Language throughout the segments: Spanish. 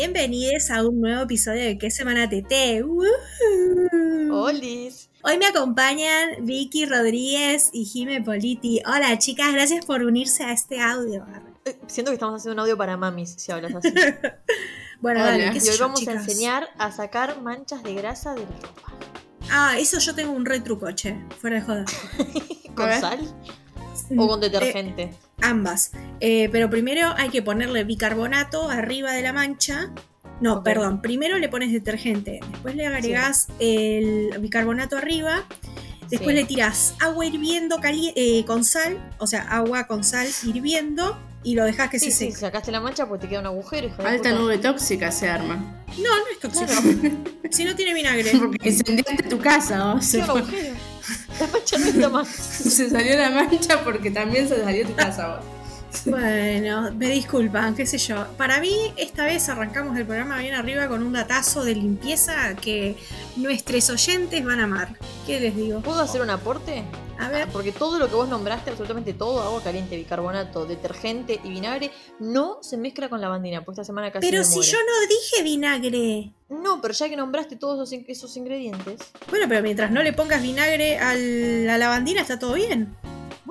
bienvenidos a un nuevo episodio de ¿Qué semana TT? Olis. Hoy me acompañan Vicky Rodríguez y Jime Politi. Hola chicas, gracias por unirse a este audio. Eh, Siento que estamos haciendo un audio para mamis, si hablas así. Bueno, Hola. dale, qué y hoy yo, vamos a enseñar a sacar manchas de grasa de la ropa. Ah, eso yo tengo un che, fuera de joda. ¿Con sal o con detergente? Ambas. Eh, pero primero hay que ponerle bicarbonato arriba de la mancha. No, perdón. Primero le pones detergente. Después le agregás el bicarbonato arriba. Después Sí. le tiras agua hirviendo eh, con sal. O sea, agua con sal hirviendo. Y lo dejas que sí, se sí, seque. sacaste la mancha pues te queda un agujero, Alta puta. nube tóxica se arma. No, no es tóxico. si no tiene vinagre. Porque incendiaste tu casa. La mancha no está más. se salió la mancha porque también se salió tu casa. Bueno, me disculpan, qué sé yo. Para mí, esta vez arrancamos el programa bien arriba con un datazo de limpieza que nuestros oyentes van a amar. ¿Qué les digo? ¿Puedo hacer un aporte? A ver. Porque todo lo que vos nombraste, absolutamente todo, agua caliente, bicarbonato, detergente y vinagre, no se mezcla con lavandina, porque esta semana casi Pero me si yo no dije vinagre. No, pero ya que nombraste todos esos, esos ingredientes, Bueno, pero mientras no le pongas vinagre a la lavandina está todo bien.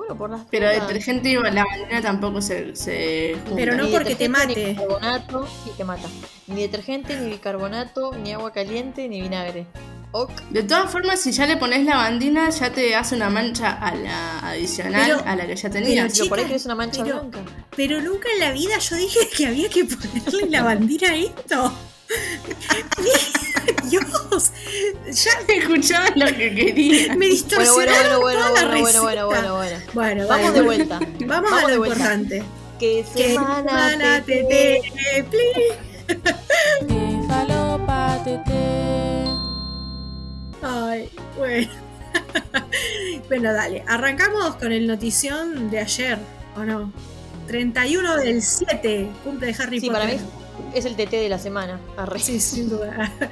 Bueno, por las Pero dudas. detergente y la bandera tampoco se, se. Pero no Ni porque te mate. Ni bicarbonato, y te mata. Ni detergente, ni bicarbonato, ni agua caliente, ni vinagre. Ok. De todas formas, si ya le pones la bandina, ya te hace una mancha a la adicional Pero- a la que ya pero tenías. Pero por ahí Chicas, querés una mancha pero- blanca. Pero nunca en la vida yo dije que había que ponerle lavandina a esto. Dios, ya Escuchaba lo que quería. me Bueno, distorsionaron bueno, bueno, toda la bueno, bueno, bueno, receta. bueno, bueno. Bueno, Vamos de vuelta. Vamos, Vamos a lo de vuelta. importante. Que Que semana semana te- te- please. Que falopa tete. Ay, bueno. bueno, dale. Arrancamos con el notición de ayer, ¿o no? 31 del 7, cumple de Harry Sí, Potter. para mí es el TT de la semana. Arre. Sí, sin duda.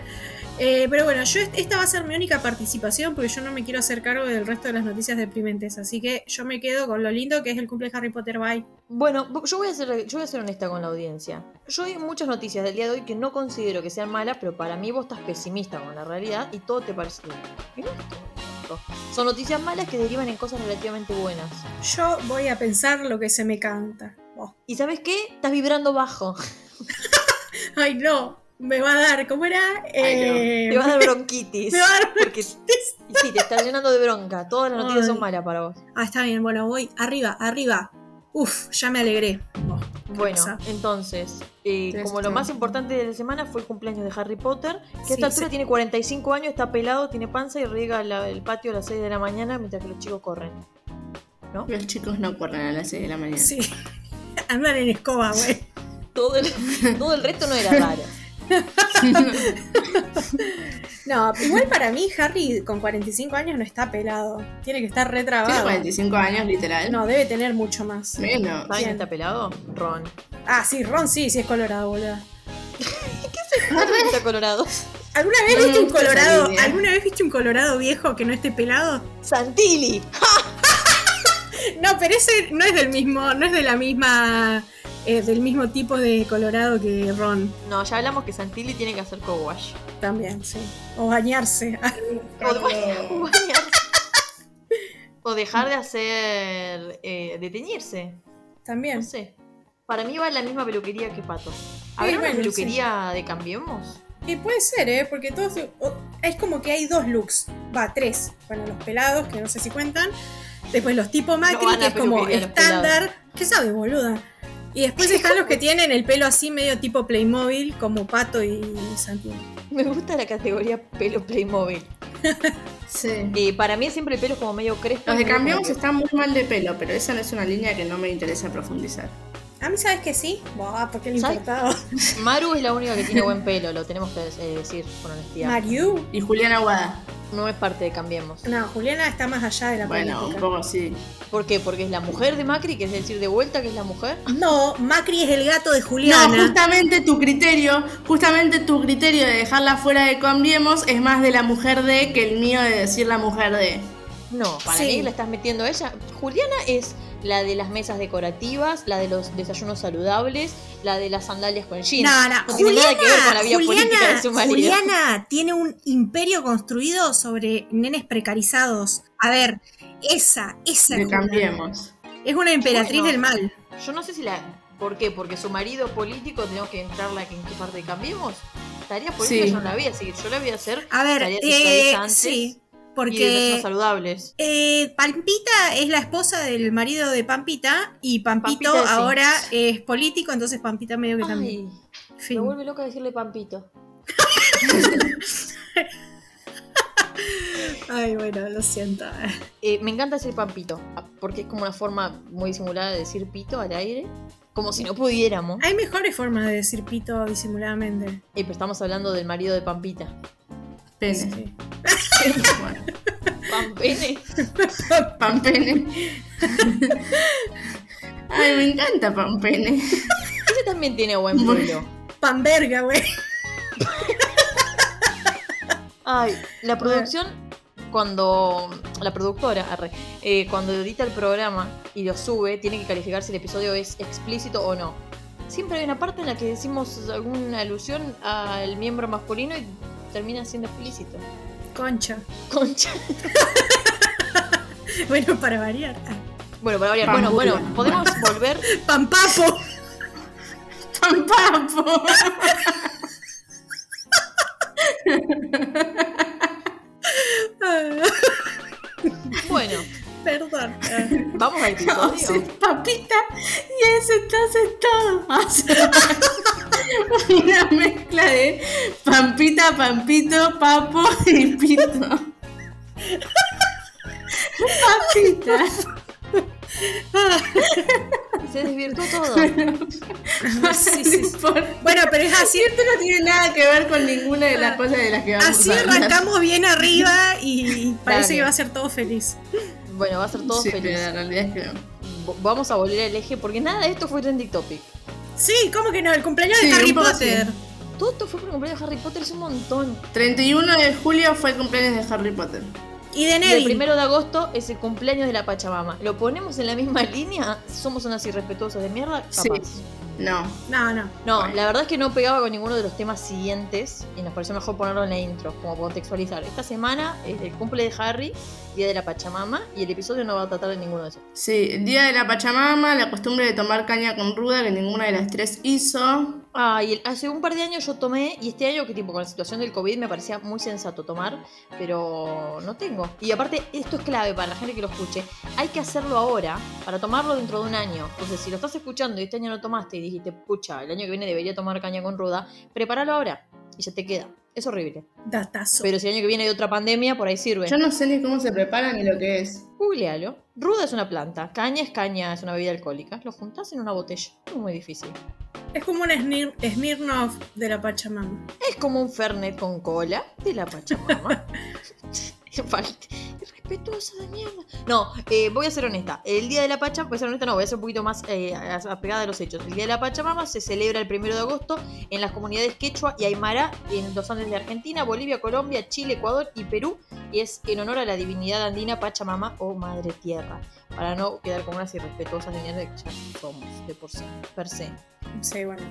Eh, pero bueno, yo est- esta va a ser mi única participación porque yo no me quiero hacer cargo del resto de las noticias deprimentes. Así que yo me quedo con lo lindo que es el cumple de Harry Potter. Bye. Bueno, yo voy, a ser, yo voy a ser honesta con la audiencia. Yo hay muchas noticias del día de hoy que no considero que sean malas, pero para mí vos estás pesimista con la realidad y todo te parece todo. Son noticias malas que derivan en cosas relativamente buenas. Yo voy a pensar lo que se me canta. Oh. ¿Y sabes qué? Estás vibrando bajo. Ay, no. Me va a dar, ¿cómo era? Eh, Te va a dar bronquitis. me va a dar Porque sí, te estás llenando de bronca. Todas las noticias Ay. son malas para vos. Ah, está bien, bueno, voy arriba, arriba. Uf, ya me alegré. Oh, Bueno, entonces, eh, como lo más importante de la semana fue el cumpleaños de Harry Potter, que Sí, a esta altura sí. tiene 45 años, está pelado, tiene panza y riega la- el patio a las 6 de la mañana mientras que los chicos corren. Los chicos no corren a las 6 de la mañana. Sí. Andan en escoba, güey. Todo el, todo el resto no era raro. No, igual para mí Harry con 45 años no está pelado. Tiene que estar Tiene retrabado. 45 años, literal. No, debe tener mucho más. Menos. ¿Saben quién está pelado? Ron. Ah, sí, Ron sí, sí es colorado, boludo. Ron está colorado. ¿Alguna vez No viste un colorado? ¿Alguna vez viste un colorado viejo que no esté pelado? Santilli. No, pero ese no es del mismo, no es de la misma, eh, del mismo tipo de colorado que Ron. No, ya hablamos que Santilli tiene que hacer co-wash. También, sí. O bañarse. O, bañarse. O dejar de hacer. Eh, de teñirse. También. No sé. Para mí va en la misma peluquería que Pato. Sí, ¿Habrá una bueno, peluquería de Cambiemos? Y puede ser, ¿eh? Porque todos. Es como que hay dos looks. Va, tres. Bueno, los pelados, que no sé si cuentan. Después los tipo Macri, que es como estándar. ¿Qué sabe, boluda? Y después están los que tienen el pelo así medio tipo Playmobil, como Pato y Santiago. Me gusta la categoría pelo Playmobil. Sí. Eh, para mí siempre el pelo es como medio crespo. Los de que- están muy mal de pelo, pero esa no es una línea que no me interesa profundizar. A mí, ¿sabes que sí? Buah, ¿por qué le ¿Sabes? importaba? Maru es la única que tiene buen pelo, lo tenemos que eh, decir con honestidad. Mariu. Y Juliana Aguada. No es parte de Cambiemos. No, Juliana está más allá de la Bueno, un política. poco sí. ¿Por qué? Porque es la mujer de Macri, que es decir, de vuelta que es la mujer. No, Macri es el gato de No, Juliana. justamente tu criterio, justamente tu criterio de dejarla fuera de Cambiemos es más de la mujer de que el mío de decir la mujer de. No, para Sí. mí la estás metiendo a ella. Juliana es la de las mesas decorativas, la de los desayunos saludables, la de las sandalias con jeans. No, no, No tiene nada que ver con la vida Juliana, política de su marido. Juliana tiene un imperio construido sobre nenes precarizados. A ver, esa, esa Le es Juliana. cambiemos. Es una emperatriz Bueno. del mal. Yo no sé si la. ¿Por qué? Porque su marido político, tenemos que entrarla en qué parte cambiemos. Tareas políticas Sí. yo no la voy a seguir, yo la voy a hacer A ver, tareas eh, sí, y de porque saludables. eh, Pampita es la esposa del marido de Pampita y Pampito Pampita, sí. ahora es político, entonces Pampita medio que también. Fin. me vuelve loca decirle Pampito. Ay, bueno, lo siento. Eh, me encanta decir Pampito, porque es como una forma muy disimulada de decir pito al aire. Como si no pudiéramos. Hay mejores formas de decir pito disimuladamente. Eh, pero estamos hablando del marido de Pampita. Pene. Sí. Bueno, Pampene. Pampene. Ay, me encanta Pampene. Ese también tiene buen Bueno. vuelo. Panverga, güey. Ay, la producción, cuando. La productora, arre, eh, cuando edita el programa y lo sube, tiene que calificar si el episodio es explícito o no. Siempre hay una parte en la que decimos alguna alusión al miembro masculino y termina siendo explícito. Concha. Concha. Bueno, para variar. Bueno, para variar. Bueno, Pambula. bueno, podemos volver. Pampapo. Pampapo. Bueno, Perdón. Vamos al O sea, episodio. papita y eso entonces todo. O sea, una mezcla de pampita, pampito, papo y pito. Papita. Se desvirtuó todo. Sí, sí, sí. Por- Bueno, pero es así. Esto no tiene nada que ver con ninguna de las cosas de las que vamos Así a hablar. arrancamos bien arriba y parece Dale. que va a ser todo feliz. Bueno, va a ser todo Sí, feliz. pero la realidad es que no. V- Vamos a volver al eje porque nada de esto fue trending topic. Sí, ¿cómo que no? El cumpleaños de Harry Potter. Sí. Todo esto fue por el cumpleaños de Harry Potter, es un montón. 31 de julio fue el cumpleaños de Harry Potter. Y de Y el Neville. primero de agosto es el cumpleaños de la Pachamama. ¿Lo ponemos en la misma línea? ¿Somos unas irrespetuosas de mierda? Sí. Capaz. No. No, no. No, Bueno. la verdad es que no pegaba con ninguno de los temas siguientes y nos pareció mejor ponerlo en la intro, como contextualizar. Esta semana es el cumple de Harry, Día de la Pachamama, y el episodio no va a tratar de ninguno de esos. Sí, día de la Pachamama, la costumbre de tomar caña con ruda que ninguna de las tres hizo. Ah, y hace un par de años yo tomé, y este año que tipo con la situación del COVID me parecía muy sensato tomar, pero no tengo. Y aparte, esto es clave para la gente que lo escuche. Hay que hacerlo ahora para tomarlo dentro de un año. Entonces, si lo estás escuchando y este año no tomaste y dijiste, pucha, el año que viene debería tomar caña con ruda, prepáralo ahora y ya te queda. Es horrible. Datazo. Pero si el año que viene hay otra pandemia, por ahí sirve. Yo no sé ni cómo se prepara ni lo que es. Googlealo. Ruda es una planta, caña es caña, es una bebida alcohólica. Lo juntás en una botella. Es muy difícil. Es como un Snir- Smirnoff de la Pachamama. Es como un Fernet con cola de la Pachamama. Irrespetuosa de mierda. No, eh, voy a ser honesta. El día de la Pachamama, voy a ser honesta, no, voy a ser un poquito más eh, apegada a los hechos. El día de la Pachamama se celebra el primero de agosto en las comunidades quechua y aymara en los Andes de Argentina, Bolivia, Colombia, Chile, Ecuador y Perú. Y es en honor a la divinidad andina Pachamama o Madre Tierra. Para no quedar como unas irrespetuosas de mierda que ya somos de por sí, per se. Sí, bueno.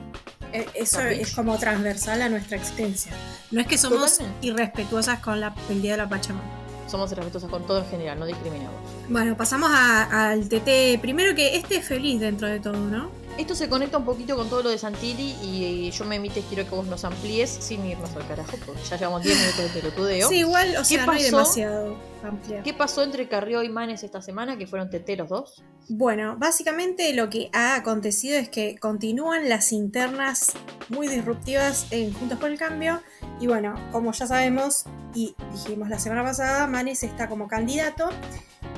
Eh, Eso es como transversal a nuestra existencia. No es que somos Totalmente. irrespetuosas con la, el día de la Pachamama. Somos irrespetuosas con todo en general, no discriminamos. Bueno, pasamos al TT. Primero que este es feliz dentro de todo, ¿no? Esto se conecta un poquito con todo lo de Santilli y yo me emites, quiero que vos nos amplíes sin irnos al carajo, porque ya llevamos 10 minutos de pelotudeo. Sí, igual, o ¿Qué sea, no hay pasó? demasiado amplio. ¿Qué pasó entre Carrió y Manes esta semana, que fueron TT los dos? Bueno, básicamente lo que ha acontecido es que continúan las internas muy disruptivas en Juntos por el Cambio. Y bueno, como ya sabemos y dijimos la semana pasada, Manes está como candidato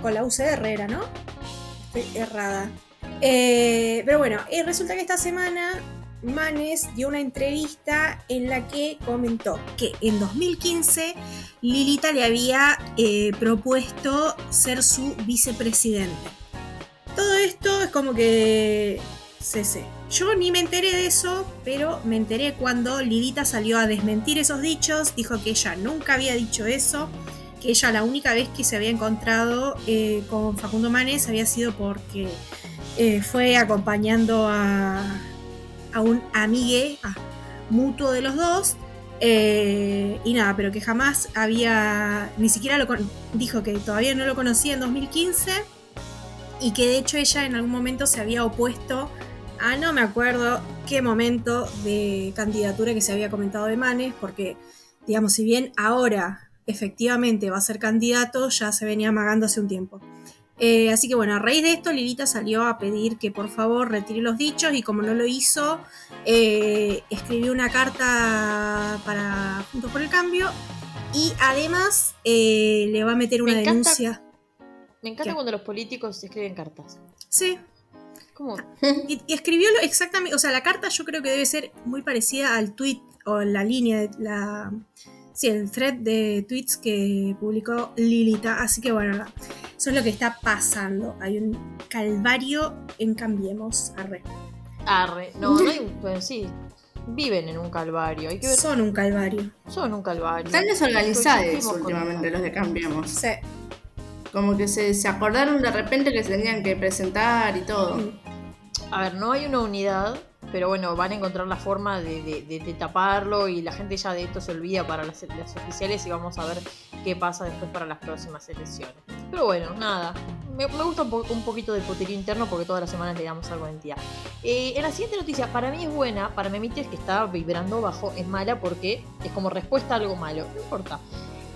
con la UCR, era, ¿no? Estoy errada. Eh, pero bueno, resulta que esta semana Manes dio una entrevista en la que comentó que en 2015 Lilita le había eh, propuesto ser su vicepresidente. Todo esto es como que. CC. Yo ni me enteré de eso, pero me enteré cuando Lidita salió a desmentir esos dichos, dijo que ella nunca había dicho eso, que ella la única vez que se había encontrado eh, con Facundo Manes había sido porque eh, fue acompañando a, a un amigue a- mutuo de los dos. eh, y nada, pero que jamás había, ni siquiera lo dijo que todavía no lo conocía en 2015 y que de hecho ella en algún momento se había opuesto a no me acuerdo qué momento de candidatura que se había comentado de Manes, porque digamos, si bien ahora efectivamente va a ser candidato, ya se venía amagando hace un tiempo. Eh, así que bueno, a raíz de esto, Lilita salió a pedir que por favor retire los dichos y como no lo hizo, eh, escribió una carta para Juntos por el Cambio y además eh, le va a meter Me una encanta- denuncia. Me encanta ¿Qué? cuando los políticos escriben cartas. Sí, Como, Y, y escribió exactamente, o sea, la carta yo creo que debe ser muy parecida al tweet o la línea, de la, sí, el thread de tweets que publicó Lilita. Así que bueno, eso es lo que está pasando. Hay un calvario en Cambiemos. Arre. arre. No, no hay un. pues sí. Viven en un calvario. Hay que ver. Son un calvario. Son un calvario. Están desorganizados últimamente los de Cambiemos. Sí. Como que se, se acordaron de repente que se tenían que presentar y todo. A ver, no hay una unidad, pero bueno, van a encontrar la forma de, de- de- de taparlo y la gente ya de esto se olvida para las, las oficiales y vamos a ver qué pasa después para las próximas elecciones. Pero bueno, nada, me, me gusta un, po- un poquito del poterío interno porque todas las semanas le damos algo de entidad. Eh, en la siguiente noticia, para mí es buena, para Memites que está vibrando bajo, es mala porque es como respuesta a algo malo, no importa.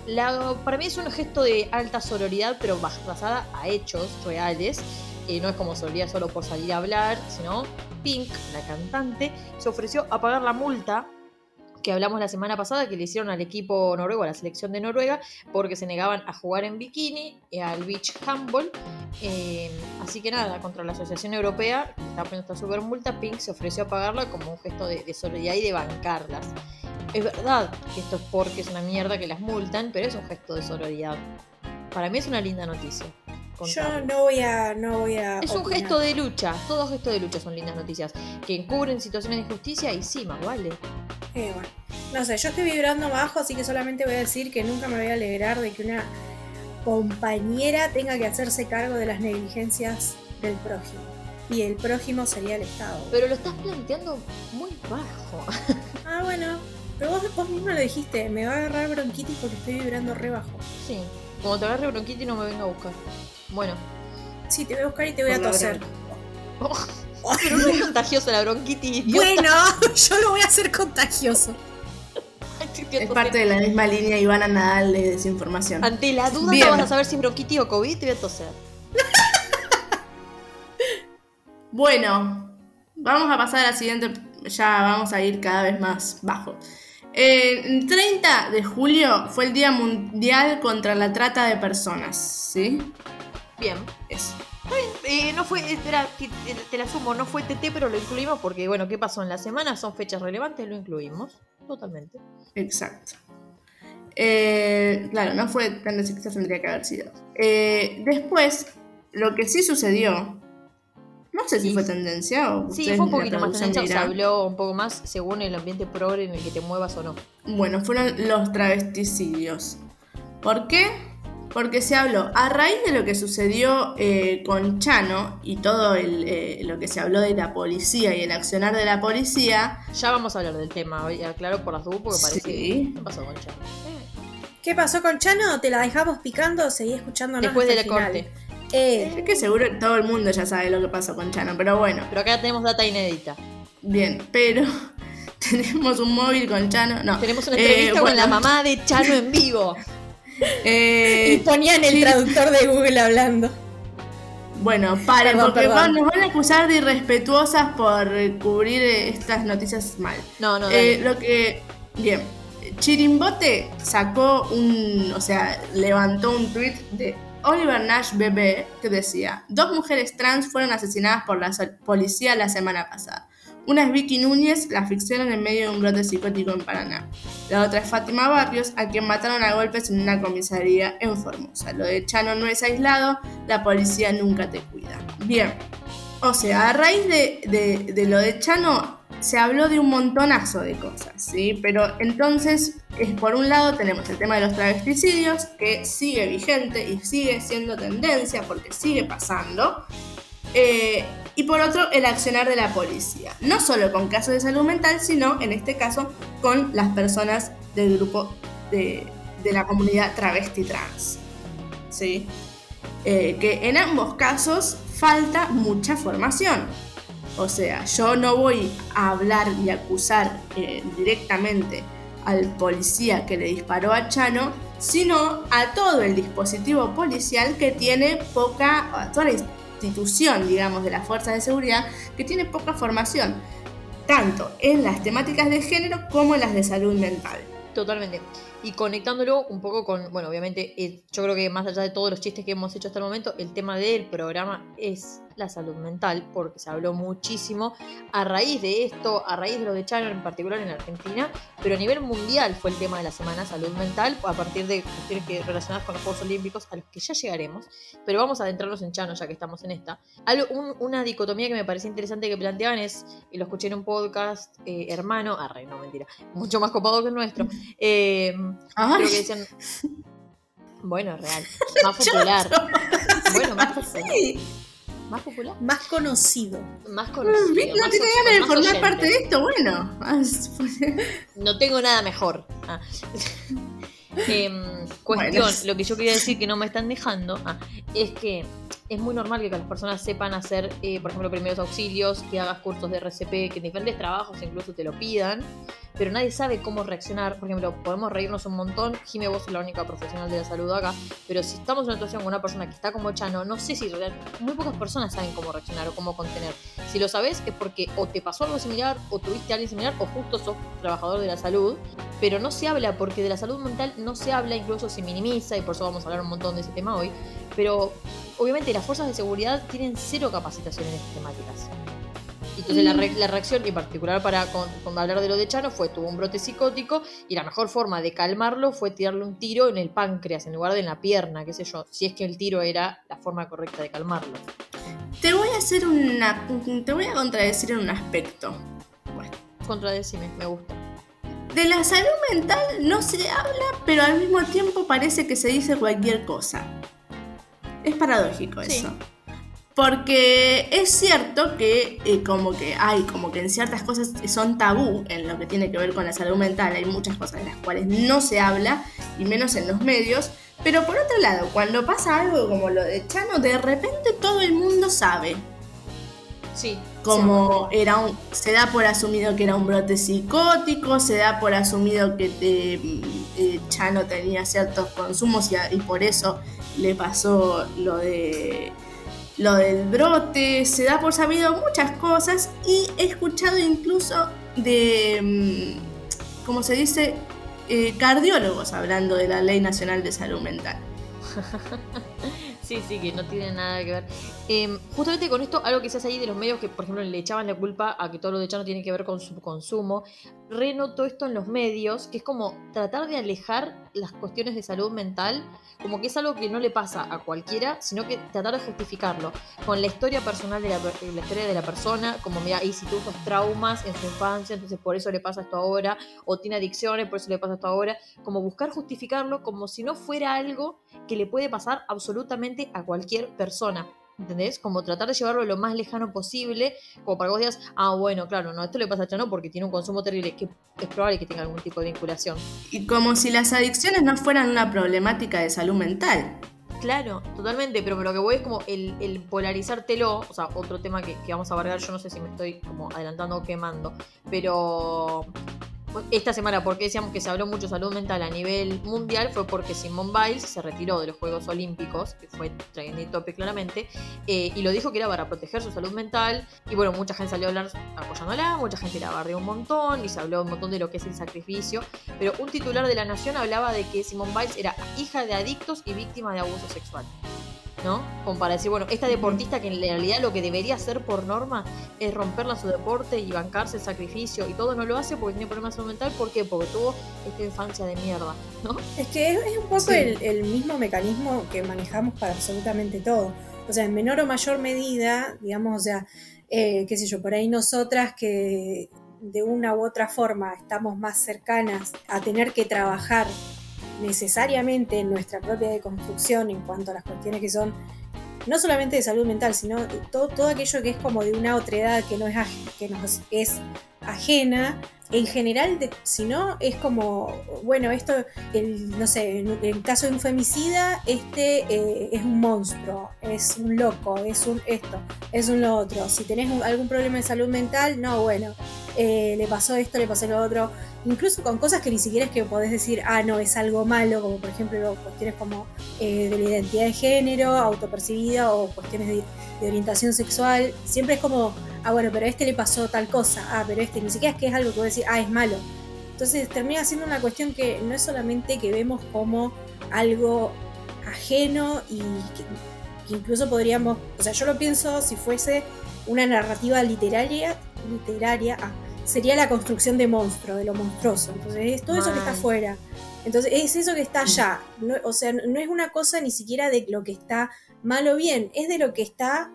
La- para mí es un gesto de alta sororidad, pero bas- basada a hechos reales. Eh, no es como sororidad solo por salir a hablar, sino Pink, la cantante, se ofreció a pagar la multa que hablamos la semana pasada que le hicieron al equipo noruego, a la selección de Noruega, porque se negaban a jugar en bikini, al beach handball. Eh, así que nada, contra la Asociación Europea, que está poniendo esta super multa, Pink se ofreció a pagarla como un gesto de, de solidaridad y de bancarlas. Es verdad que esto es porque es una mierda que las multan, pero es un gesto de sororidad. Para mí es una linda noticia. Yo no voy a. No voy a Es un gesto de lucha, todos gestos de lucha son lindas noticias, que encubren situaciones de injusticia y sí, más vale. Eh, bueno. No sé, yo estoy vibrando bajo, así que solamente voy a decir que nunca me voy a alegrar de que una compañera tenga que hacerse cargo de las negligencias del prójimo. Y el prójimo sería el Estado. Pero lo estás planteando muy bajo. Ah, bueno. Pero vos, vos mismo lo dijiste, me va a agarrar bronquitis porque estoy vibrando re bajo. Sí, como te agarre bronquitis no me venga a buscar. Bueno, Sí, te voy a buscar y te voy a toser. pero no es contagiosa la bronquitis. idiota. Bueno, yo lo voy a hacer contagioso. Es parte de la misma línea Ivana Nadal de desinformación. Ante la duda Bien. no vas a saber si es bronquitis o COVID, te voy a toser. Bueno, vamos a pasar a la siguiente. Ya vamos a ir cada vez más bajo. El 30 de julio fue el Día Mundial contra la Trata de Personas. ¿Sí? Bien. Eso. Eh, no fue, espera, te, te la sumo, no fue TT, pero lo incluimos porque, bueno, ¿qué pasó en la semana? Son fechas relevantes, lo incluimos. Totalmente. Exacto. Eh, claro, no fue tan exitoso, tendría que haber sido. Eh, después, lo que sí sucedió. No sé si Sí. fue tendencia o. Sí, fue un poquito más tendencia, se habló un poco más según el ambiente progre en el que te muevas o no. Bueno, fueron los travesticidios. ¿Por qué? Porque se habló a raíz de lo que sucedió eh, con Chano y todo el, eh, lo que se habló de la policía y el accionar de la policía. Ya vamos a hablar del tema, aclaro por las dudas porque parece Sí. que ¿qué pasó con Chano? ¿Qué pasó con Chano? ¿Te la dejamos picando? Seguí escuchándonos Después del el final. corte. Eh, Es que seguro todo el mundo ya sabe lo que pasó con Chano, pero bueno, Pero acá tenemos data inédita. bien, pero tenemos un móvil con Chano. No. Tenemos una Eh, entrevista con la mamá de Chano en vivo. eh, y ponían el sí. traductor de Google hablando. Bueno, paren, Perdón, porque perdón. nos van a acusar de irrespetuosas por cubrir eh, estas noticias mal. No, no, Eh, lo que. Bien. Chirimbote sacó un. O sea, levantó un tweet de Oliver Nash Bebé que decía: Dos mujeres trans fueron asesinadas por la policía la semana pasada. Una es Vicky Núñez, la asfixiaron en medio de un brote psicótico en Paraná. La otra es Fátima Barrios, a quien mataron a golpes en una comisaría en Formosa. Lo de Chano no es aislado, la policía nunca te cuida. Bien. O sea, a raíz de, de- de lo de Chano, se habló de un montonazo de cosas, ¿sí? Pero entonces, es, por un lado tenemos el tema de los travesticidios, que sigue vigente y sigue siendo tendencia porque sigue pasando. Eh, y por otro, el accionar de la policía. No solo con casos de salud mental, sino en este caso con las personas del grupo de, de la comunidad travesti trans. ¿Sí? Eh, que en ambos casos falta mucha formación. O sea, yo no voy a hablar y acusar eh, directamente al policía que le disparó a Chano, sino a todo el dispositivo policial que tiene poca, toda institución, digamos, de las fuerzas de seguridad, que tiene poca formación, tanto en las temáticas de género como en las de salud mental. Totalmente. Y conectándolo un poco con, bueno, obviamente, yo creo que más allá de todos los chistes que hemos hecho hasta el momento, el tema del programa es la salud mental, porque se habló muchísimo a raíz de esto, a raíz de lo de Chano en particular en Argentina, pero a nivel mundial fue el tema de la semana salud mental, a partir de cuestiones que relacionadas con los Juegos Olímpicos, a los que ya llegaremos, pero vamos a adentrarnos en Chano ya que estamos en esta. Algo, una dicotomía que me parecía interesante que planteaban es, y lo escuché en un podcast eh, hermano, ah, no, mentira, mucho más copado que el nuestro, eh, creo que decían... Bueno, real. Más popular. bueno, más popular. ¿Más popular? Más conocido. Más conocido. Mm, ¿No más ganas de más formar oyente. parte de esto? Bueno. No tengo nada mejor. Ah. Em, cuestión, Bueno. lo que yo quería decir que no me están dejando ah, es que es muy normal que las personas sepan hacer, eh, por ejemplo, primeros auxilios, que hagas cursos de RCP, que en diferentes trabajos incluso te lo pidan, pero nadie sabe cómo reaccionar. Por ejemplo, podemos reírnos un montón. Jime, vos sos la única profesional de la salud acá, pero si estamos en una situación con una persona que está como Chano, no sé si muy pocas personas saben cómo reaccionar o cómo contener. Si lo sabes es porque o te pasó algo similar, o tuviste a alguien similar, o justo sos trabajador de la salud, pero no se habla porque de la salud mental no se habla, incluso se minimiza, y por eso vamos a hablar un montón de ese tema hoy. Pero obviamente las fuerzas de seguridad tienen cero capacitación en estas temáticas. Y Entonces la, re- la reacción, en particular para con, con hablar de lo de Chano, fue tuvo un brote psicótico y la mejor forma de calmarlo fue tirarle un tiro en el páncreas en lugar de en la pierna, qué sé yo, si es que el tiro era la forma correcta de calmarlo. Te voy a hacer una. Te voy a contradecir en un aspecto. Bueno. Contradecime, me gusta. De la salud mental no se habla, pero al mismo tiempo parece que se dice cualquier cosa. Es paradójico Sí. eso. Porque es cierto que eh, como que hay, como que en ciertas cosas son tabú en lo que tiene que ver con la salud mental, hay muchas cosas de las cuales no se habla, y menos en los medios, pero por otro lado, cuando pasa algo como lo de Chano, de repente todo el mundo sabe Sí. como era un, se da por asumido que era un brote psicótico, se da por asumido que eh, eh, Chano tenía ciertos consumos y, a- y por eso le pasó lo de lo del brote, se da por sabido muchas cosas y he escuchado incluso de, mm, como se dice, eh, cardiólogos hablando de la Ley Nacional de Salud Mental. Sí, sí, que no tiene nada que ver. Eh, justamente con esto, algo que se hace ahí de los medios que, por ejemplo, le echaban la culpa a que todo lo de Chano tiene que ver con su consumo. Renoto esto en los medios, que es como tratar de alejar las cuestiones de salud mental, como que es algo que no le pasa a cualquiera, sino que tratar de justificarlo con la historia personal de la, la historia de la persona, como mira, y si tuvo traumas en su infancia, entonces por eso le pasa esto ahora, o tiene adicciones, por eso le pasa esto ahora, como buscar justificarlo como si no fuera algo que le puede pasar absolutamente a cualquier persona. ¿Entendés? Como tratar de llevarlo lo más lejano posible, como para que vos digas, ah, bueno, claro, no, esto le pasa a Chano porque tiene un consumo terrible, que es probable que tenga algún tipo de vinculación. Y como si las adicciones no fueran una problemática de salud mental. Claro, totalmente, pero lo que voy es como el, el polarizártelo, o sea, otro tema que, que vamos a abarcar, yo no sé si me estoy como adelantando o quemando, pero esta semana, porque decíamos que se habló mucho salud mental a nivel mundial, fue porque Simone Biles se retiró de los Juegos Olímpicos, que fue trending topic claramente, eh, y lo dijo que era para proteger su salud mental, y bueno, mucha gente salió a hablar apoyándola, mucha gente la barrió un montón, y se habló un montón de lo que es el sacrificio, pero un titular de La Nación hablaba de que Simone Biles era hija de adictos y víctima de abuso sexual. ¿No? Como para decir, bueno, esta deportista que en realidad lo que debería hacer por norma es romperla su deporte y bancarse el sacrificio y todo no lo hace porque tiene problemas mental. ¿Por qué? Porque tuvo esta infancia de mierda, ¿no? Es que es, es un poco Sí. el, el mismo mecanismo que manejamos para absolutamente todo. O sea, en menor o mayor medida, digamos, o sea, eh, qué sé yo, por ahí nosotras que de una u otra forma estamos más cercanas a tener que trabajar necesariamente en nuestra propia deconstrucción en cuanto a las cuestiones que son no solamente de salud mental, sino todo, todo aquello que es como de una otra edad que, no es, que nos es ajena, en general, si no, es como, bueno, esto, el, no sé, en el caso de un femicida, este eh, es un monstruo, es un loco, es un esto, es un lo otro. Si tenés algún problema de salud mental, no, bueno, eh, le pasó esto, le pasó lo otro. Incluso con cosas que ni siquiera es que podés decir, ah, no, es algo malo, como por ejemplo cuestiones como eh, de la identidad de género, autopercibida o cuestiones de, de orientación sexual. Siempre es como ah, bueno, pero a este le pasó tal cosa, ah, pero este ni siquiera es que es algo que voy a decir, ah, es malo. Entonces termina siendo una cuestión que no es solamente que vemos como algo ajeno y que, incluso podríamos, o sea, yo lo pienso si fuese una narrativa literaria, literaria, ah, sería la construcción de monstruo, de lo monstruoso. Entonces es todo eso que está afuera. Entonces es eso que está allá. o sea, no es una cosa ni siquiera de lo que está mal o bien, es de lo que está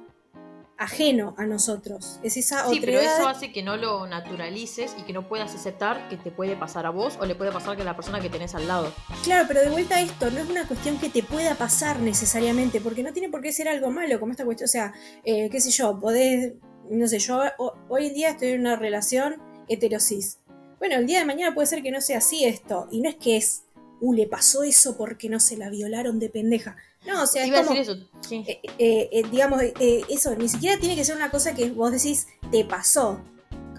ajeno a nosotros. Es esa sí, pero eso hace que no lo naturalices y que no puedas aceptar que te puede pasar a vos o le puede pasar a la persona que tenés al lado. Claro, pero de vuelta a esto, no es una cuestión que te pueda pasar necesariamente, porque no tiene por qué ser algo malo como esta cuestión. O sea, eh, qué sé yo, podés, no sé, yo hoy en día estoy en una relación heterosis. Bueno, el día de mañana puede ser que no sea así esto, y no es que es, uh, le pasó eso porque no se la violaron de pendeja. No, o sea, es como, eso, eh, eh, eh, digamos, eso, ni siquiera tiene que ser una cosa que vos decís, te pasó.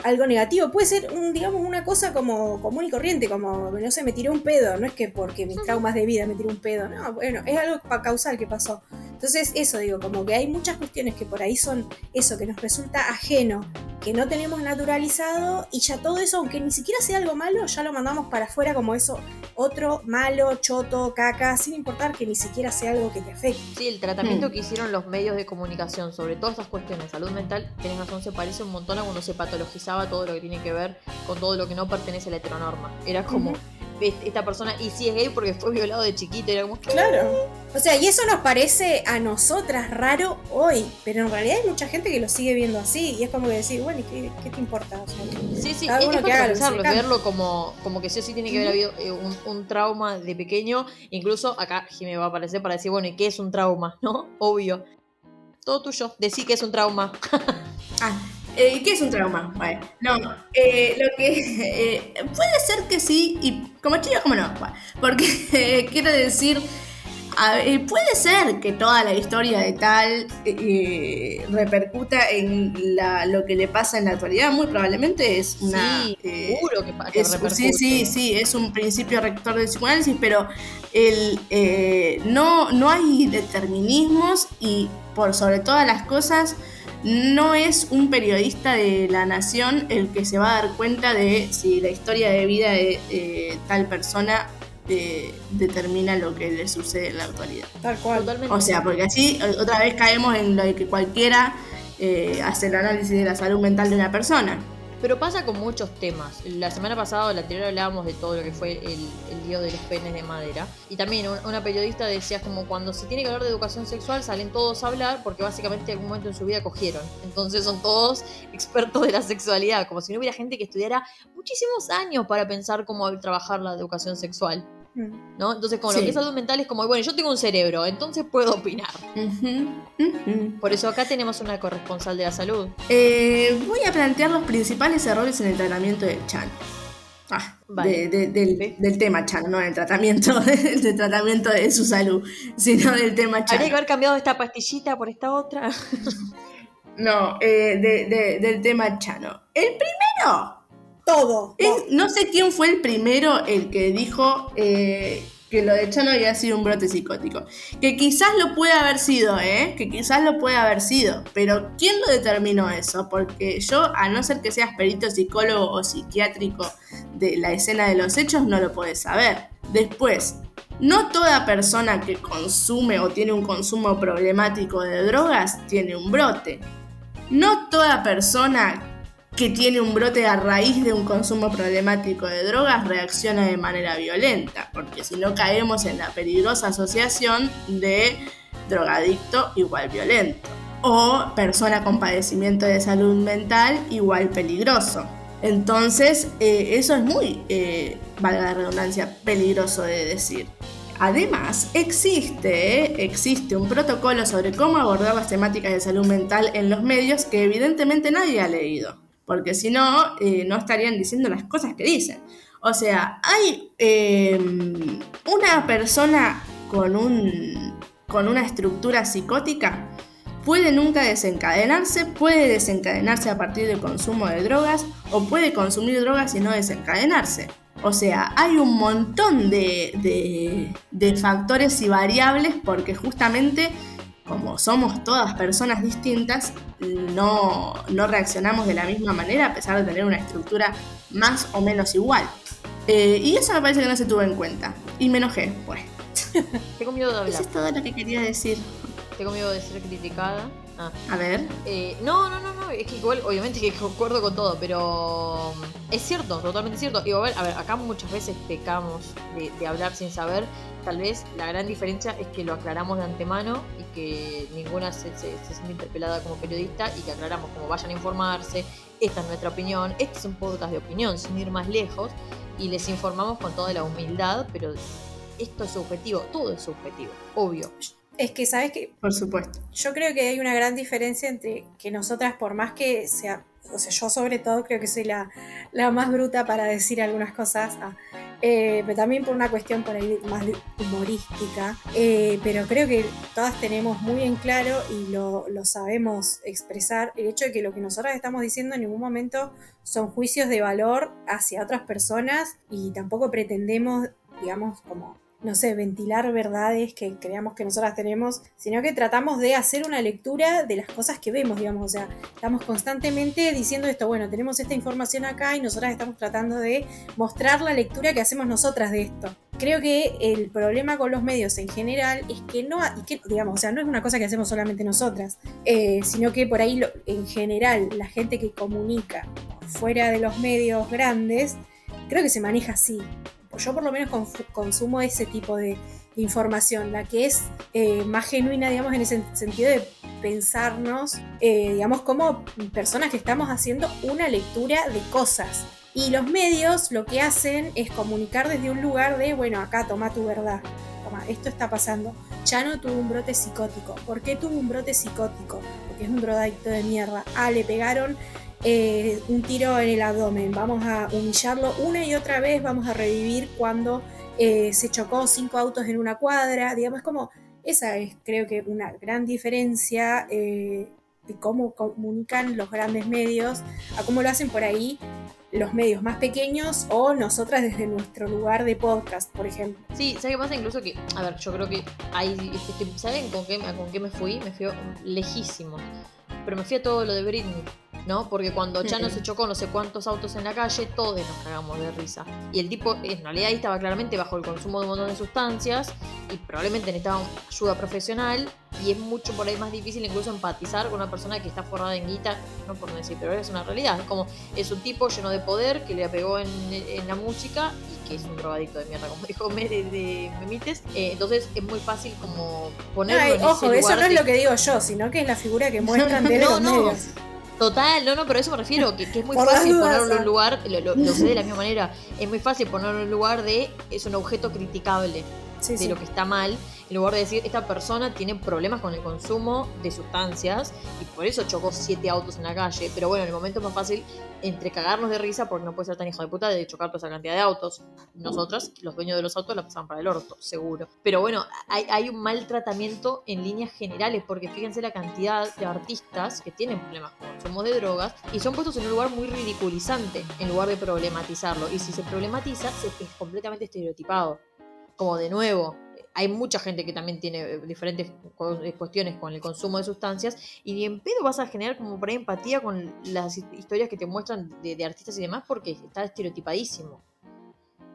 Algo negativo, puede ser, un, digamos, una cosa como común y corriente, como, no sé, me tiré un pedo, no es que porque mis traumas de vida me tiré un pedo, no, bueno, es algo causal que pasó. Entonces, eso digo, como que hay muchas cuestiones que por ahí son eso, que nos resulta ajeno, que no tenemos naturalizado y ya todo eso, aunque ni siquiera sea algo malo, ya lo mandamos para afuera como eso, otro malo, choto, caca, sin importar que ni siquiera sea algo que te afecte. Sí, el tratamiento hmm. que hicieron los medios de comunicación sobre todas estas cuestiones de salud mental, tenés razón, se parece un montón a cuando se patologizaba todo lo que tiene que ver con todo lo que no pertenece a la heteronorma. Era como esta persona y si es gay porque fue violado de chiquito. Era como, claro. O sea, y eso nos parece a nosotras raro hoy, pero en realidad hay mucha gente que lo sigue viendo así y es como que decir, bueno, ¿qué, qué te importa? sí, sí, es que pensarlo, verlo como, como que sí o sí tiene que haber habido eh, un, trauma de pequeño. Incluso acá me va a aparecer para decir, bueno, ¿y qué es un trauma? ¿No? Obvio. Todo tuyo, decir que es un trauma. ah, eh, ¿Qué es un trauma? Bueno, no, eh, lo que eh, puede ser que sí, y como chica, como no, porque quiero decir, puede ser que toda la historia de tal repercuta en lo que le pasa en la actualidad, muy probablemente es una... Sí, seguro que, pasa. Sí, sí, sí, es un principio rector del psicoanálisis, pero el, no, no hay determinismos y por sobre todas las cosas no es un periodista de la nación el que se va a dar cuenta de si la historia de vida de tal persona eh, determina lo que le sucede en la actualidad. Tal cual. Totalmente. O sea, porque así otra vez caemos en lo de que cualquiera eh, hace el análisis de la salud mental de una persona. Pero pasa con muchos temas. La semana pasada o la anterior hablábamos de todo lo que fue el, el lío de los penes de madera. Y también una periodista decía como cuando se tiene que hablar de educación sexual salen todos a hablar porque básicamente en algún momento en su vida cogieron. Entonces son todos expertos de la sexualidad. Como si no hubiera gente que estudiara muchísimos años para pensar cómo trabajar la educación sexual. ¿No? Entonces, como lo que es salud mental es como, bueno, yo tengo un cerebro, entonces puedo opinar. Por eso acá tenemos una corresponsal de la salud. Eh, voy a plantear los principales errores en el tratamiento del Chan. Ah, del, tema Chan, no del tratamiento, del tratamiento de su salud, sino del tema Chan. Habría que haber cambiado esta pastillita por esta otra. no, eh, del tema Chano. El primero no sé quién fue el primero el que dijo eh, que lo de Chano había sido un brote psicótico. Que quizás lo puede haber sido, ¿eh? Que quizás lo puede haber sido. Pero ¿quién lo determinó eso? Porque yo, a no ser que seas perito psicólogo o psiquiátrico de la escena de los hechos, no lo puedes saber. Después, no toda persona que consume o tiene un consumo problemático de drogas tiene un brote. No toda persona que tiene un brote a raíz de un consumo problemático de drogas reacciona de manera violenta, porque si no caemos en la peligrosa asociación de drogadicto igual violento o persona con padecimiento de salud mental igual peligroso. Entonces, eh, eso es muy, eh, valga la redundancia, peligroso de decir. Además, existe, existe un protocolo sobre cómo abordar las temáticas de salud mental en los medios que evidentemente nadie ha leído, porque si no, eh, no estarían diciendo las cosas que dicen. O sea, hay em, una persona con, un, con una estructura psicótica puede nunca desencadenarse, puede desencadenarse a partir del consumo de drogas o puede consumir drogas y no desencadenarse. O sea, hay un montón de, factores y variables porque justamente como somos todas personas distintas, no, reaccionamos de la misma manera a pesar de tener una estructura más o menos igual. Eh, y eso me parece que no se tuvo en cuenta. Y me enojé, pues. Tengo miedo de hablar. Eso es todo lo que quería decir. Tengo miedo de ser criticada. Ah. A ver. Eh, no, no, no, no, es que igual, obviamente que concuerdo con todo, pero mm, es cierto, totalmente cierto. Y a ver, a ver acá muchas veces pecamos de, hablar sin saber. Tal vez la gran diferencia es que lo aclaramos de antemano que ninguna se, se, siente interpelada como periodista y que aclaramos como vayan a informarse. Esta es nuestra opinión. Este es un podcast de opinión, sin ir más lejos. Y les informamos con toda la humildad, pero esto es subjetivo, todo es subjetivo, obvio. Es que, ¿sabes qué? Por supuesto. Yo creo que hay una gran diferencia entre que nosotras, por más que sea, o sea, yo sobre todo creo que soy la, más bruta para decir algunas cosas, ah, eh, pero también por una cuestión por ahí más humorística, eh, pero creo que todas tenemos muy en claro y lo, lo sabemos expresar el hecho de que lo que nosotras estamos diciendo en ningún momento son juicios de valor hacia otras personas y tampoco pretendemos, digamos, como no sé, ventilar verdades que creamos que nosotras tenemos, sino que tratamos de hacer una lectura de las cosas que vemos, digamos, o sea, estamos constantemente diciendo esto, bueno, tenemos esta información acá y nosotras estamos tratando de mostrar la lectura que hacemos nosotras de esto. Creo que el problema con los medios en general es que no, y que, digamos, o sea, no es una cosa que hacemos solamente nosotras, eh, sino que por ahí en general la gente que comunica fuera de los medios grandes, creo que se maneja así yo por lo menos consumo ese tipo de información, la que es eh, más genuina, digamos, en ese sentido de pensarnos, eh, digamos, como personas que estamos haciendo una lectura de cosas. Y los medios lo que hacen es comunicar desde un lugar de, bueno, acá toma tu verdad, toma, esto está pasando. Chano tuvo un brote psicótico. ¿Por qué tuvo un brote psicótico? Porque es un drogadicto de mierda. Ah, le pegaron eh, un tiro en el abdomen, vamos a humillarlo una y otra vez, vamos a revivir cuando eh, se chocó cinco autos en una cuadra, digamos, como esa es creo que una gran diferencia eh, de cómo comunican los grandes medios a cómo lo hacen por ahí los medios más pequeños o nosotras desde nuestro lugar de podcast, por ejemplo. Sí, ¿sabes qué pasa? Incluso que, a ver, yo creo que hay, este, ¿saben con qué, con qué me fui? Me fui lejísimo, pero me fui a todo lo de Britney. ¿No? Porque cuando Chano se chocó no sé cuántos autos en la calle, todos nos cagamos de risa. Y el tipo, en realidad ahí estaba claramente bajo el consumo de un montón de sustancias y probablemente necesitaba ayuda profesional y es mucho por ahí más difícil incluso empatizar con una persona que está forrada en guita, no por decir, pero es una realidad. Es como, es un tipo lleno de poder que le apegó en, la música y que es un drogadicto de mierda, como dijo Mere de Memites. Eh, entonces es muy fácil como ponerlo en Ojo, eso no es lo que digo yo, sino que es la figura que muestran de los medios. Total, no, no, pero a eso me refiero, que, es muy fácil ponerlo en un lugar, lo, sé de la misma manera, es muy fácil ponerlo en un lugar de, es un objeto criticable de lo que está mal, en lugar de decir, esta persona tiene problemas con el consumo de sustancias y por eso chocó siete autos en la calle. Pero bueno, en el momento es más fácil entre cagarnos de risa, porque no puede ser tan hijo de puta de chocar toda esa cantidad de autos. Nosotras, los dueños de los autos, la pasan para el orto, seguro. Pero bueno, hay, hay un mal tratamiento en líneas generales, porque fíjense la cantidad de artistas que tienen problemas con consumo de drogas y son puestos en un lugar muy ridiculizante en lugar de problematizarlo. Y si se problematiza, se es completamente estereotipado. Como de nuevo, hay mucha gente que también tiene eh, diferentes eh, cuestiones con el consumo de sustancias y ni en pedo vas a generar como por empatía con las historias que te muestran de, artistas y demás porque está estereotipadísimo.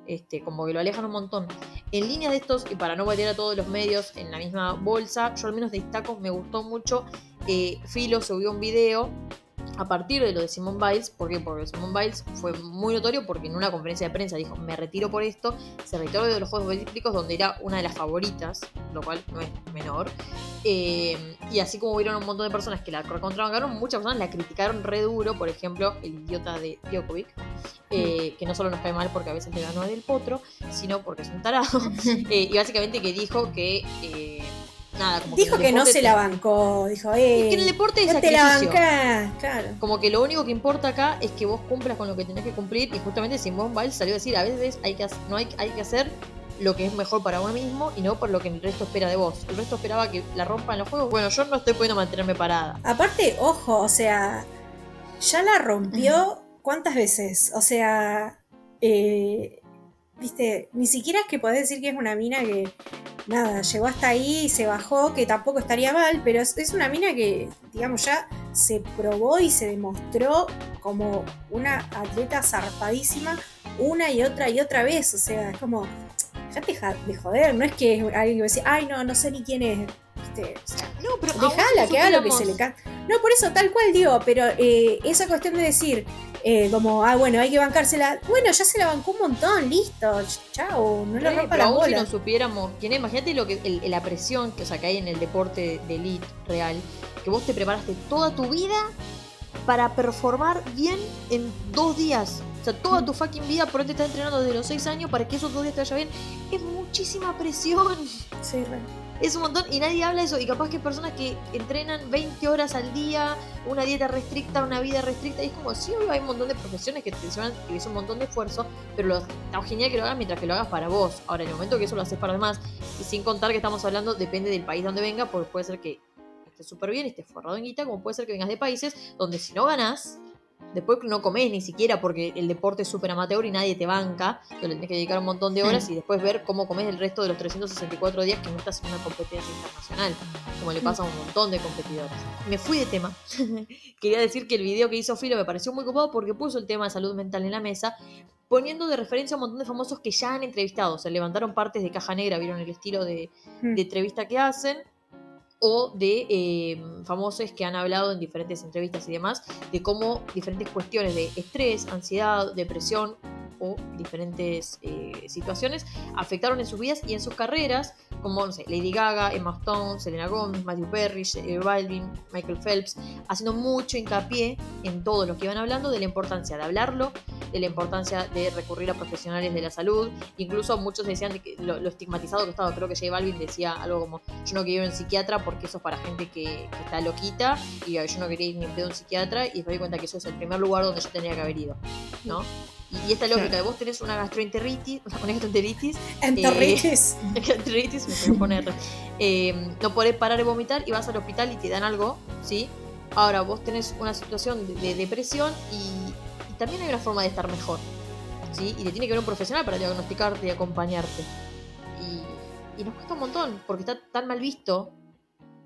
Este, como que lo alejan un montón. En línea de estos, y para no meter a todos los medios en la misma bolsa, yo al menos destaco, me gustó mucho, eh, Filo subió un video a partir de lo de Simone Biles, ¿por qué? Porque Simone Biles fue muy notorio porque en una conferencia de prensa dijo, me retiro por esto, se retiró de los Juegos Olímpicos donde era una de las favoritas, lo cual no es menor. Eh, y así como hubieron un montón de personas que la contrabancaron, muchas personas la criticaron re duro, por ejemplo, el idiota de Djokovic, eh, que no solo nos cae mal porque a veces le ganó del potro, sino porque es un tarado, Eh, y básicamente que dijo que... Nada, como Dijo que no se la bancó. Dijo, eh. Es que en el deporte hay no te la bancás, claro. Como que lo único que importa acá es que vos cumplas con lo que tenés que cumplir y justamente Simone Biles salió a decir a veces hay que, no hay, hay que hacer lo que es mejor para uno mismo y no por lo que el resto espera de vos. El resto esperaba que la rompa en los juegos. Bueno, yo no estoy pudiendo mantenerme parada. Aparte, ojo, o sea, ya la rompió cuántas veces. O sea, eh, viste, ni siquiera es que podés decir que es una mina que, nada, llegó hasta ahí y se bajó, que tampoco estaría mal, pero es, una mina que, digamos, ya se probó y se demostró como una atleta zarpadísima una y otra y otra vez. O sea, es como, dejate ja- de joder, no es que alguien que va a decir, ay, no, no sé ni quién es. Viste, o sea, No, pero Dejala que haga lo que se le canta. No, por eso, tal cual digo, pero eh, esa cuestión de decir, eh, como, ah, bueno, hay que bancársela. Bueno, ya se la bancó un montón, listo, ch- chao, no Sí, rompa pero aún si no supiéramos quién es, imagínate lo que el- la presión que, o sea, que hay en el deporte de elite real, que vos te preparaste toda tu vida para performar bien en dos días. O sea, toda tu fucking vida por ahí te estás entrenando desde los seis años para que esos dos días te vaya bien. Es muchísima presión. Sí, re. Es un montón y nadie habla de eso. Y capaz que personas que entrenan 20 horas al día, una dieta restricta, una vida restricta. Y es como, sí, hay un montón de profesiones que te llevan que es un montón de esfuerzo, pero lo, está genial que lo hagas mientras que lo hagas para vos. Ahora, en el momento que eso lo haces para demás, y sin contar que estamos hablando, depende del país donde venga, porque puede ser que estés súper bien, estés forrado en guita, como puede ser que vengas de países donde si no ganás, después no comes ni siquiera porque el deporte es súper amateur y nadie te banca, que le tenés que dedicar un montón de horas y después ver cómo comes el resto de los 364 días que no estás en una competencia internacional, como le pasa a un montón de competidores. Me fui de tema. Quería decir que el video que hizo Filo me pareció muy copado porque puso el tema de salud mental en la mesa, poniendo de referencia a un montón de famosos que ya han entrevistado. Se levantaron partes de caja negra, vieron el estilo de, Mm. de entrevista que hacen o de eh, famosos que han hablado en diferentes entrevistas y demás de cómo diferentes cuestiones de estrés, ansiedad, depresión o diferentes eh, situaciones afectaron en sus vidas y en sus carreras, como Lady Gaga, Emma Stone, Selena Gomez, Matthew Perry, Balvin, Michael Phelps, haciendo mucho hincapié en todo lo que iban hablando de la importancia de hablarlo, de la importancia de recurrir a profesionales de la salud, incluso muchos decían lo, lo estigmatizado que estaba, creo que J Balvin decía algo como yo no quería ir a un psiquiatra porque eso es para gente que, está loquita y yo no quería ir ni a un psiquiatra y después di cuenta que eso es el primer lugar donde yo tendría que haber ido, ¿no? Y, y esta lógica de vos tenés una gastroenteritis, una gastroenteritis, Entorritis. gastroenteritis, me poner, eh, no podés parar de vomitar y vas al hospital y te dan algo, ¿sí? Ahora vos tenés una situación de, de depresión y, y también hay una forma de estar mejor, ¿sí? Y te tiene que ver un profesional para diagnosticarte y acompañarte. Y, y nos cuesta un montón, porque está tan mal visto.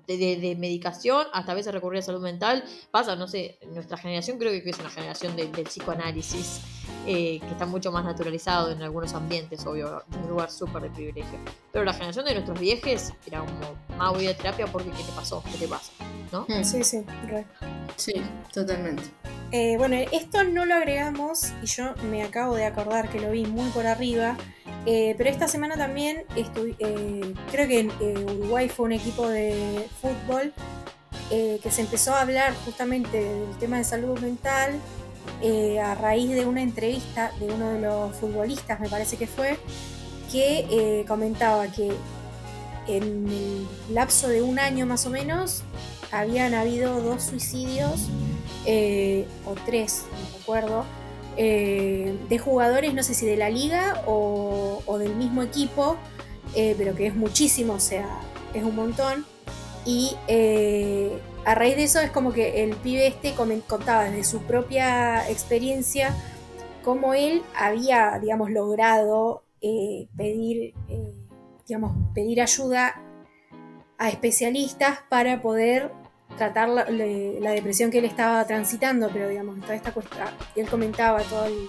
De, de- de medicación hasta a veces recurrir a salud mental. Pasa, no sé, nuestra generación creo que es una generación de- del psicoanálisis, eh, que está mucho más naturalizado en algunos ambientes, obvio, en un lugar súper de privilegio. Pero la generación de nuestros viejes era como, más voy a terapia porque ¿qué te pasó? ¿Qué te pasa? ¿No? Mm, Sí, sí, re. Sí, totalmente. Eh, bueno, esto no lo agregamos y yo me acabo de acordar que lo vi muy por arriba. eh, pero esta semana también eh, creo que en eh, Uruguay fue un equipo de fútbol eh, que se empezó a hablar justamente del tema de salud mental eh, a raíz de una entrevista de uno de los futbolistas, me parece que fue, que eh, comentaba que en el lapso de un año más o menos habían habido dos suicidios eh, o tres, no recuerdo, eh, de jugadores, no sé si de la liga o, del mismo equipo, pero que es muchísimo, o sea, es un montón. Y a raíz de eso es como que el pibe este contaba desde su propia experiencia cómo él había, digamos, logrado eh, pedir, eh, digamos, pedir ayuda a especialistas para poder tratar la, depresión que él estaba transitando, pero digamos, toda esta cuestión, él comentaba todo el-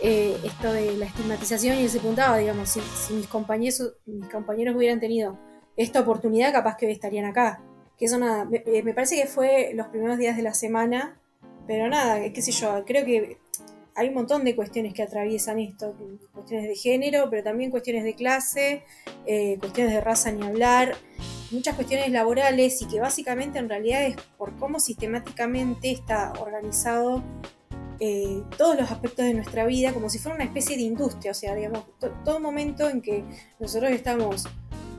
eh, esto de la estigmatización y él se preguntaba, digamos, si, si mis, compañeros, mis compañeros hubieran tenido esta oportunidad, capaz que hoy estarían acá. Que eso nada, me, eh, me parece que fue los primeros días de la semana pero nada, qué sé yo, creo que hay un montón de cuestiones que atraviesan esto, cuestiones de género, pero también cuestiones de clase, eh, cuestiones de raza ni hablar, muchas cuestiones laborales y que básicamente en realidad es por cómo sistemáticamente está organizado eh, todos los aspectos de nuestra vida como si fuera una especie de industria, o sea, digamos, to- todo momento en que nosotros estamos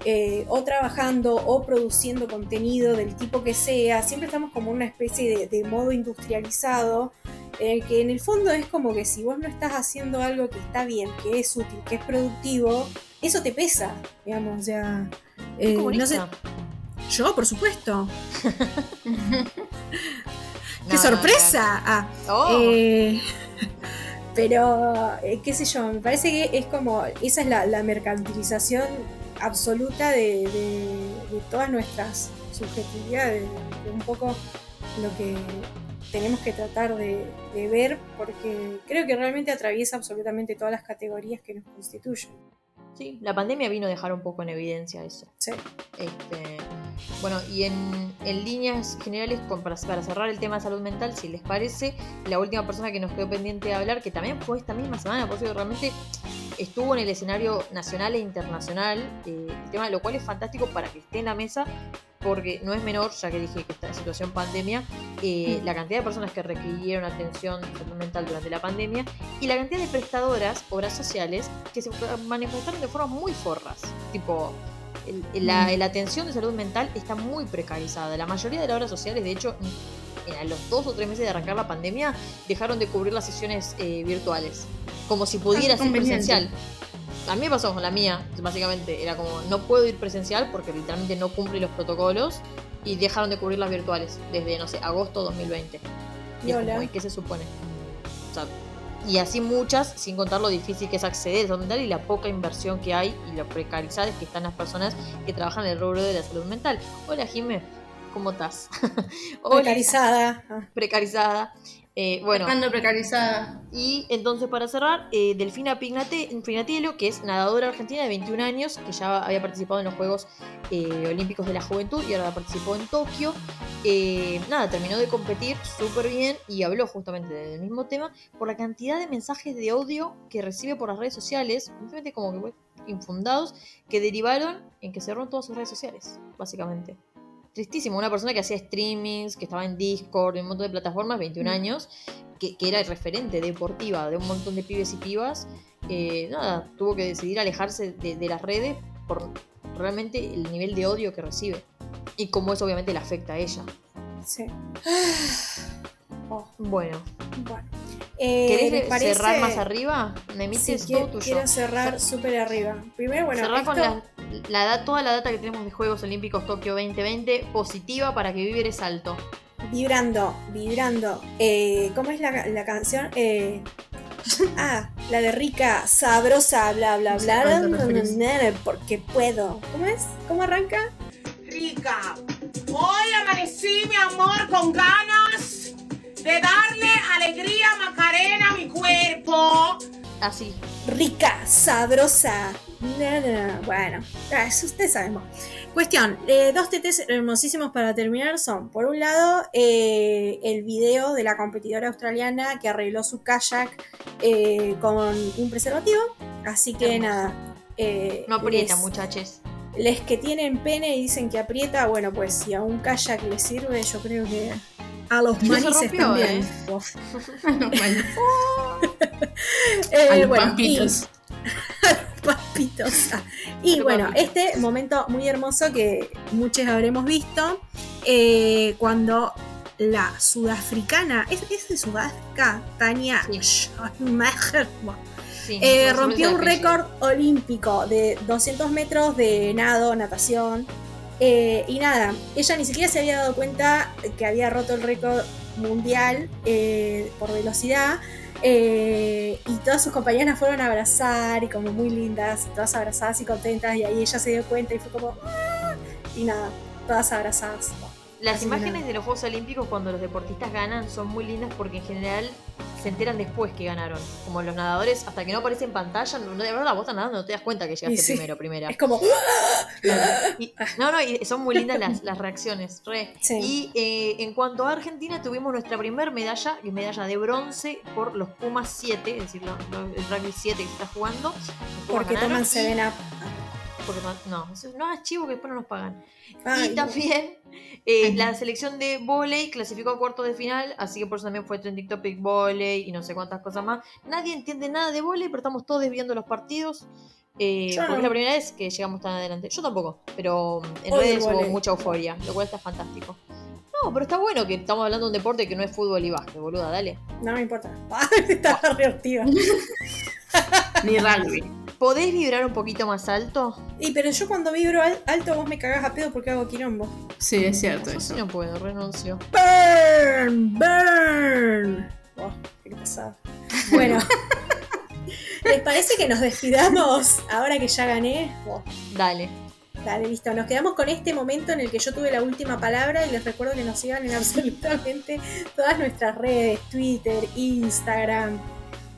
eh, o trabajando o produciendo contenido del tipo que sea, siempre estamos como una especie de, de modo industrializado, en el que en el fondo es como que si vos no estás haciendo algo que está bien, que es útil, que es productivo, eso te pesa, digamos, sea... eh, no sé, yo, por supuesto. ¡Qué No, sorpresa! Ah, no. Oh, eh, pero, eh, qué sé yo, me parece que es como, esa es la, la mercantilización absoluta de, de- de todas nuestras subjetividades, de un poco lo que tenemos que tratar de, de ver, porque creo que realmente atraviesa absolutamente todas las categorías que nos constituyen. sí, la pandemia vino a dejar un poco en evidencia eso. Sí. Este, bueno, y en, en líneas generales, para, para cerrar el tema de salud mental, si les parece, la última persona que nos quedó pendiente de hablar, que también fue esta misma semana, por que realmente estuvo en el escenario nacional e internacional, eh, el tema, lo cual es fantástico para que esté en la mesa, porque no es menor, ya que dije que está en situación pandemia, eh, la cantidad de personas que requirieron atención salud mental durante la pandemia y la cantidad de prestadoras, obras sociales, que se manifestaron de forma muy forras. Tipo, el- el- la, Mm. la atención de salud mental está muy precarizada. La mayoría de las obras sociales, de hecho, en- a los dos o tres meses de arrancar la pandemia, dejaron de cubrir las sesiones eh, virtuales. Como si pudiera Ah, ser presencial. A mí me pasó con la mía, básicamente. Era como, no puedo ir presencial porque literalmente no cumple los protocolos y dejaron de cubrir las virtuales desde, no sé, agosto 2020. Y es Hola. como, ¿y qué se supone? O sea, y así muchas, sin contar lo difícil que es acceder a salud mental y la poca inversión que hay y lo precarizadas que están las personas que trabajan en el rubro de la salud mental. Hola Jime, ¿cómo estás? Hola, Precarizada. Precarizada. Eh, bueno, Estando precarizada. y entonces para cerrar, eh, Delfina Pignate- Pignatielo, que es nadadora argentina de 21 años, que ya había participado en los Juegos eh, Olímpicos de la Juventud y ahora participó en Tokio. Eh, nada, terminó de competir súper bien y habló justamente del mismo tema por la cantidad de mensajes de odio que recibe por las redes sociales, simplemente como que infundados, que derivaron en que cerró todas sus redes sociales, básicamente. Tristísimo, una persona que hacía streamings, que estaba en Discord, en un montón de plataformas, 21 Mm. años, que, que era referente deportiva de un montón de pibes y pibas, eh, nada, tuvo que decidir alejarse de, de las redes por realmente el nivel de odio que recibe. Y cómo eso obviamente le afecta a ella. sí. Oh, Bueno, bueno. Eh, ¿querés cerrar más arriba? Sí, quiero, todo tuyo. quiero cerrar súper arriba. Primero, bueno, Cerrar con la, la da- toda la data que tenemos de Juegos Olímpicos Tokio 2020 positiva para que vivir es alto. vibrando, vibrando. Eh, ¿Cómo es la, la canción? Eh, ah, la de rica, sabrosa, bla, bla, No sé bla, na, porque puedo. ¿Cómo es? ¿Cómo arranca? rica. Hoy amanecí, mi amor, con ganas de darle alegría Macarena a mi cuerpo. Así. Rica, sabrosa. Bueno, eso ustedes sabemos. Cuestión, eh, dos TTs hermosísimos para terminar son, por un lado, eh, el video de la competidora australiana que arregló su kayak eh, con un preservativo. Así que Hermoso. nada. eh, No aprieta, les- muchachos. Les que tienen pene y dicen que aprieta, bueno, pues si a un kayak le sirve, yo creo que a los rompió, también. ¿eh? Eh, A los bueno, papitos. y- papitos. Ah, Y bueno, este momento muy hermoso que muchos habremos visto, eh, cuando la sudafricana, ¿es, es de Sudáfrica? Tania Sí. Schmacher, Sí, eh, rompió un récord olímpico de 200 metros de nado, natación. eh, y nada, ella ni siquiera se había dado cuenta que había roto el récord mundial eh, por velocidad. eh, y todas sus compañeras fueron a abrazar y como muy lindas, todas abrazadas y contentas. Y ahí ella se dio cuenta y fue como... "Ah", Y nada, todas abrazadas. Las Así imágenes nada. de los Juegos Olímpicos cuando los deportistas ganan son muy lindas porque en general se enteran después que ganaron. Como los nadadores, hasta que no aparece en pantalla, no, de verdad, vos estás nadando, no te das cuenta que llegaste sí. primero, primera. Es como. Y- no, no, y son muy lindas las, las reacciones. re. Sí. Y eh, en cuanto a Argentina, tuvimos nuestra primera medalla, que es medalla de bronce por los Pumas 7, es decir, el rugby 7 que se está jugando. Porque toman y- Seven Up. Porque no, no, eso- no hagas chivo que después no nos pagan. Ay, y también eh, la selección de volei clasificó a cuartos de final, así que por eso también fue trending topic volei y no sé cuántas cosas más. Nadie entiende nada de volei, pero estamos todos viendo los partidos. eh, porque no. es la primera vez que llegamos tan adelante. Yo tampoco, pero en redes hubo mucha euforia, lo cual está fantástico. No, pero está bueno que estamos hablando de un deporte que no es fútbol y básquet, boluda, dale. No me importa. Estaba reactiva. Ni rugby. ¿Podés vibrar un poquito más alto? Y pero yo cuando vibro al- alto vos me cagás a pedo porque hago quilombo. Sí, es cierto Yo eso. sí no puedo, renuncio. Burn, burn. Oh, qué pasada. Bueno. ¿Les parece que nos despidamos ahora que ya gané? Oh, Dale. Dale, listo. Nos quedamos con este momento en el que yo tuve la última palabra y les recuerdo que nos sigan en absolutamente todas nuestras redes, Twitter, Instagram,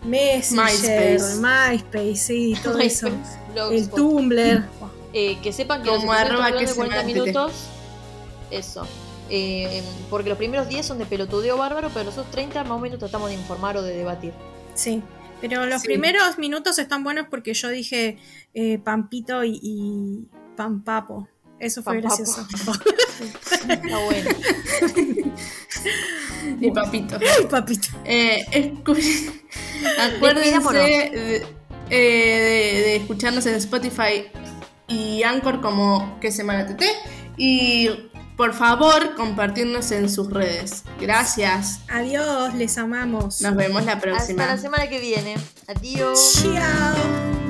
Messenger, MySpace. MySpace, sí, todo eso. MySpace, El Blogspot. Tumblr. Eh, que sepan que Como arroba que de se 40 mate. minutos. Eso. Eh, porque los primeros 10 son de pelotudeo bárbaro, pero los otros 30 más o menos tratamos de informar o de debatir. Sí. Pero los Sí. primeros minutos están buenos porque yo dije eh, Pampito y, y Pampapo. Eso fue Pampapo. gracioso. Está bueno. Mi papito. Papito. Eh, Acuérdense de, eh, de- de escucharnos en Spotify y Anchor como que semana TT. Y por favor, compartirnos en sus redes. Gracias. Adiós, les amamos. Nos vemos la próxima. Hasta la semana que viene. Adiós. Chao.